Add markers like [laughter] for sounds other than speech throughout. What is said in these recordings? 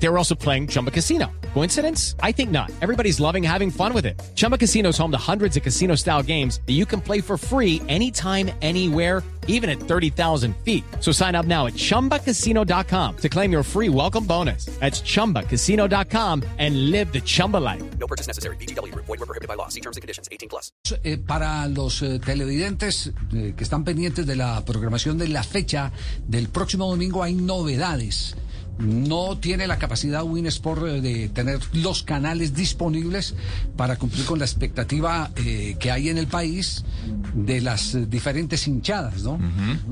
They were also playing Chumba Casino. Coincidence? I think not. Everybody's loving having fun with it. Chumba Casino is home to hundreds of casino style games that you can play for free anytime, anywhere, even at 30,000 feet. So sign up now at chumbacasino.com to claim your free welcome bonus. That's chumbacasino.com and live the Chumba life. No purchase necessary. BGW. Void were prohibited by law. See terms and conditions. 18 plus. Eh, para los eh, televidentes eh, que están pendientes de la programación de la fecha del próximo domingo hay novedades. No tiene la capacidad Winsport eh, de tener los canales disponibles para cumplir con la expectativa eh, que hay en el país de las diferentes hinchadas, ¿no?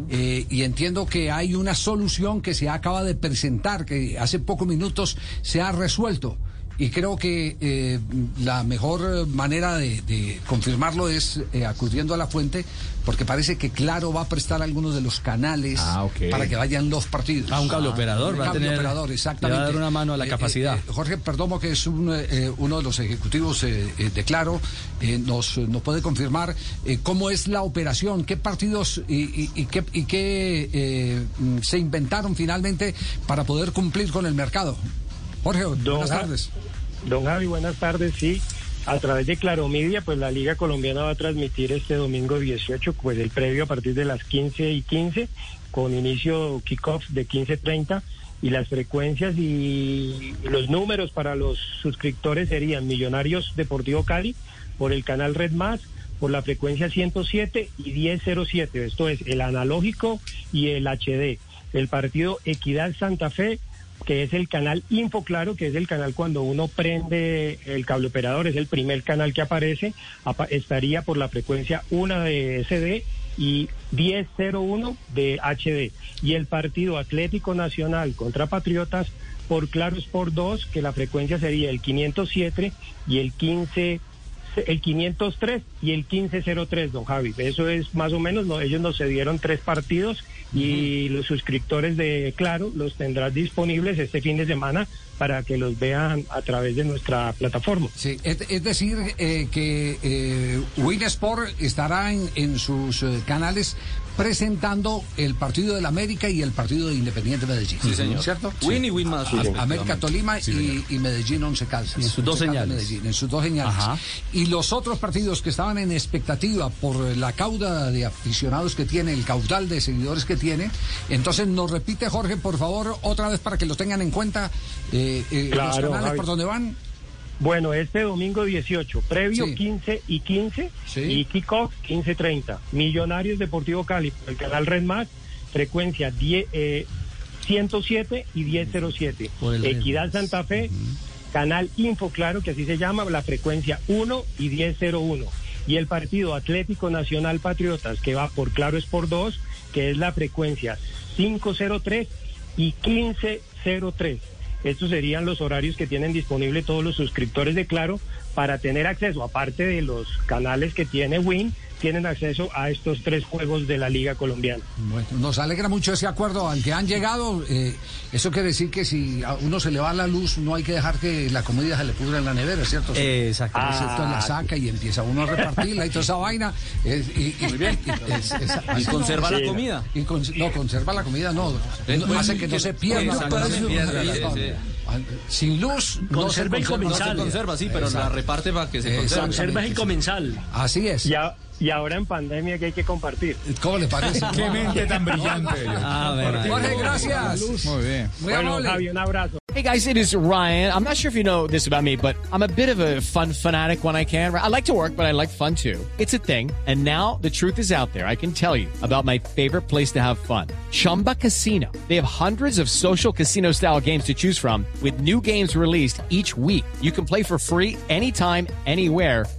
Eh, y entiendo que hay una solución que se acaba de presentar, que hace pocos minutos se ha resuelto. Y creo que eh, la mejor manera de, de confirmarlo es eh, acudiendo a la fuente, porque parece que Claro va a prestar algunos de los canales Ah, para que vayan los partidos. Ah, un cable operador, Un va a cable tener- operador, le exactamente. va a dar una mano a la Eh, capacidad. eh, eh, Jorge Perdomo, que es un, eh, uno de los ejecutivos eh, eh, de Claro, eh, nos, nos puede confirmar eh, cómo es la operación, qué partidos y, y- y qué, y qué, eh, mm, se inventaron finalmente para poder cumplir con el mercado. Jorge, buenas Ja- tardes. Don Javi, buenas tardes. Sí, a través de Claro Media, pues la Liga Colombiana va a transmitir este domingo 18, pues el previo a partir de las 15 y 15, con inicio kickoff de 15.30. Y las frecuencias y los números para los suscriptores serían Millonarios Deportivo Cali por el canal Red Más, por la frecuencia 107 y 1007. Esto es el analógico y el HD. El partido Equidad Santa Fe que es el canal Info Claro, que es el canal cuando uno prende el cable operador, es el primer canal que aparece, apa- estaría por la frecuencia 1 de SD y 1001 de HD. Y el partido Atlético Nacional contra Patriotas por Claro Sport 2, que la frecuencia sería el 507 y el 15 el 503 y el 1503, don Javi. Eso es más o menos, no, ellos nos cedieron tres partidos y los suscriptores de Claro los tendrán disponibles este fin de semana para que los vean a través de nuestra plataforma. Sí, es, es decir, eh, que eh, Winsport estará en, en sus eh, canales presentando el partido del América y el partido de Independiente Medellín. Sí, señor. ¿Cierto? Win y Win más. América Tolima y, y Medellín Once Calzas. en sus dos Caldas, señales. Medellín, en sus dos señales. Ajá. Y los otros partidos que estaban en expectativa por la cauda de aficionados que tiene, el caudal de seguidores que tiene. Entonces nos repite Jorge, por favor, otra vez para que los tengan en cuenta eh, eh, los Claro, canales Javi. por donde van. Bueno, este domingo 18, previo Sí. 15 y 15 Sí. y kickoff 15.30. Millonarios Deportivo Cali, por el canal Red Más, frecuencia 10, eh, 107 y 1007. Por el Red Equidad. Santa Fe, canal Info Claro, que así se llama, la frecuencia 1 y 1001. Y el partido Atlético Nacional Patriotas, que va por Claro Sport 2, que es la frecuencia 503 y 1503. Estos serían los horarios que tienen disponible todos los suscriptores de Claro para tener acceso, aparte de los canales que tiene Win, tienen acceso a estos tres juegos de la Liga Colombiana. Bueno, nos alegra mucho ese acuerdo al que han llegado. eh, eso quiere decir que si a uno se le va la luz, no hay que dejar que la comida se le pudra en la nevera, ¿cierto? Exacto. Ah, la saca y empieza uno a [laughs] repartirla y toda esa vaina. eh, y, Muy bien. Y conserva la Sí. comida. Y con- no, conserva la comida, no. no, hace que no se pierda. No se. Sin luz, no se Conserva y conserva. No comensal. se conserva, sí, pero la reparte para que se conserve. Conservas y comensal. Así es. Y, a- y ahora en pandemia que hay que compartir. ¿Cómo le parece? Qué mente tan brillante. Ah, bueno. Jorge, gracias. Muy bien. Muy Bueno, amable. Javi, un abrazo. Hey guys, it is Ryan. I'm not sure if you know this about me, but I'm a bit of a fun fanatic when I can. I like to work, but I like fun too. It's a thing. And now the truth is out there. I can tell you about my favorite place to have fun. Chumba Casino. They have hundreds of social casino style games to choose from with new games released each week. You can play for free anytime, anywhere.